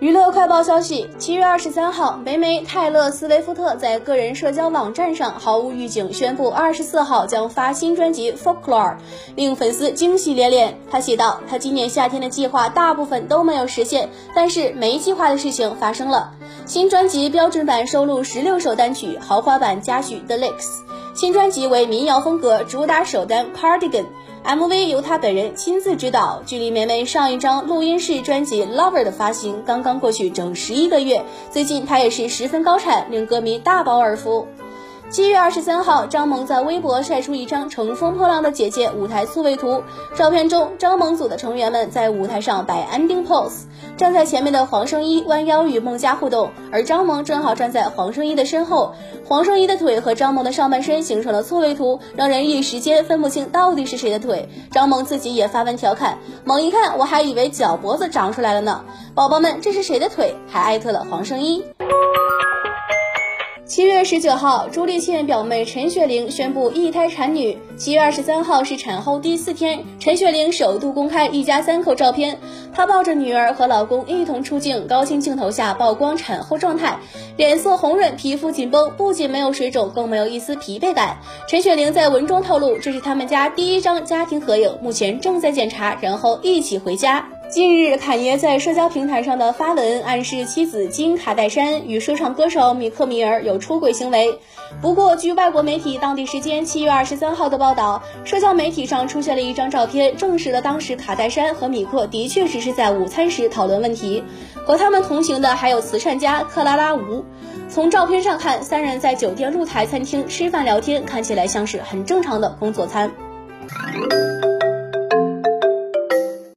娱乐快报消息：七月二十三号，梅梅泰勒斯威夫特在个人社交网站上毫无预警宣布，二十四号将发新专辑《Folklore》，令粉丝惊喜连连。他写道：“他今年夏天的计划大部分都没有实现，但是没计划的事情发生了。新专辑标准版收录十六首单曲，豪华版加许 Deluxe。新专辑为民谣风格，主打首单《Cardigan》。” MV 由他本人亲自指导。距离梅梅上一张录音室专辑《Lover》的发行刚刚过去整十一个月，最近他也是十分高产，令歌迷大饱耳福。七月二十三号，张萌在微博晒出一张乘风破浪的姐姐舞台错位图。照片中，张萌组的成员们在舞台上摆 ending pose，站在前面的黄圣依弯腰与孟佳互动，而张萌正好站在黄圣依的身后。黄圣依的腿和张萌的上半身形成了错位图，让人一时间分不清到底是谁的腿。张萌自己也发文调侃：“猛一看，我还以为脚脖子长出来了呢。”宝宝们，这是谁的腿？还艾特了黄圣依。七月十九号，朱丽倩表妹陈雪玲宣布一胎产女。七月二十三号是产后第四天，陈雪玲首度公开一家三口照片，她抱着女儿和老公一同出镜，高清镜头下曝光产后状态，脸色红润，皮肤紧绷，不仅没有水肿，更没有一丝疲惫感。陈雪玲在文中透露，这是他们家第一张家庭合影，目前正在检查，然后一起回家。近日，侃爷在社交平台上的发文暗示妻子金卡戴珊与说唱歌手米克米尔有出轨行为。不过，据外国媒体当地时间七月二十三号的报道，社交媒体上出现了一张照片，证实了当时卡戴珊和米克的确只是在午餐时讨论问题。和他们同行的还有慈善家克拉拉吴。从照片上看，三人在酒店露台餐厅吃饭聊天，看起来像是很正常的工作餐。